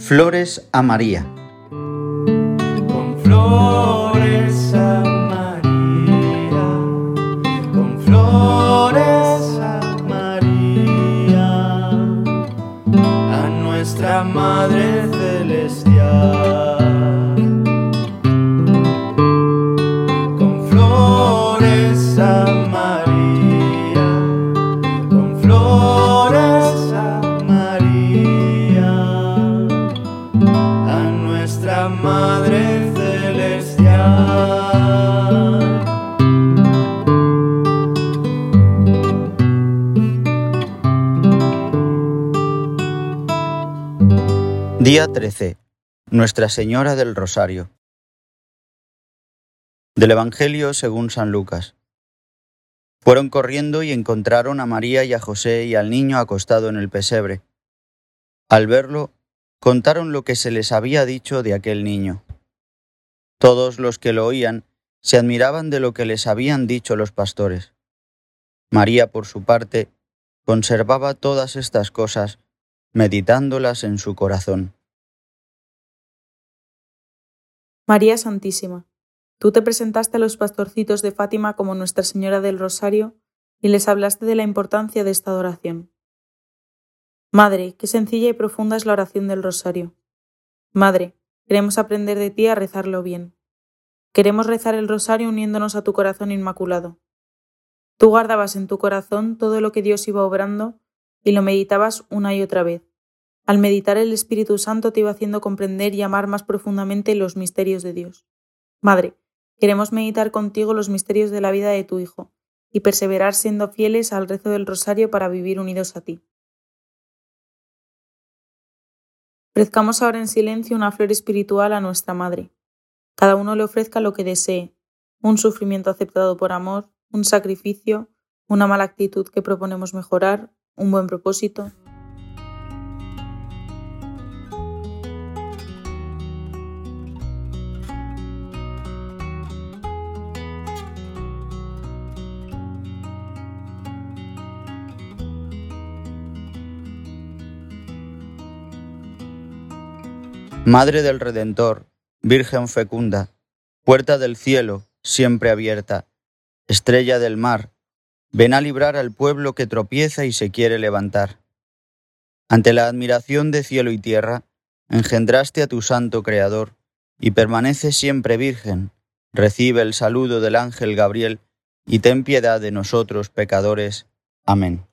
Flores a María. Con flores a María, con flores a María, a nuestra Madre Día 13. Nuestra Señora del Rosario. Del Evangelio según San Lucas. Fueron corriendo y encontraron a María y a José y al niño acostado en el pesebre. Al verlo, contaron lo que se les había dicho de aquel niño. Todos los que lo oían se admiraban de lo que les habían dicho los pastores. María, por su parte, conservaba todas estas cosas, meditándolas en su corazón. María Santísima, tú te presentaste a los pastorcitos de Fátima como Nuestra Señora del Rosario y les hablaste de la importancia de esta adoración. Madre, qué sencilla y profunda es la oración del Rosario. Madre, queremos aprender de ti a rezarlo bien. Queremos rezar el Rosario uniéndonos a tu corazón inmaculado. Tú guardabas en tu corazón todo lo que Dios iba obrando y lo meditabas una y otra vez. Al meditar el Espíritu Santo te iba haciendo comprender y amar más profundamente los misterios de Dios. Madre, queremos meditar contigo los misterios de la vida de tu Hijo y perseverar siendo fieles al rezo del Rosario para vivir unidos a ti. Ofrezcamos ahora en silencio una flor espiritual a nuestra Madre. Cada uno le ofrezca lo que desee, un sufrimiento aceptado por amor, un sacrificio, una mala actitud que proponemos mejorar, un buen propósito. Madre del Redentor, Virgen fecunda, puerta del cielo, siempre abierta, estrella del mar, ven a librar al pueblo que tropieza y se quiere levantar. Ante la admiración de cielo y tierra, engendraste a tu santo Creador, y permanece siempre virgen, recibe el saludo del ángel Gabriel, y ten piedad de nosotros pecadores. Amén.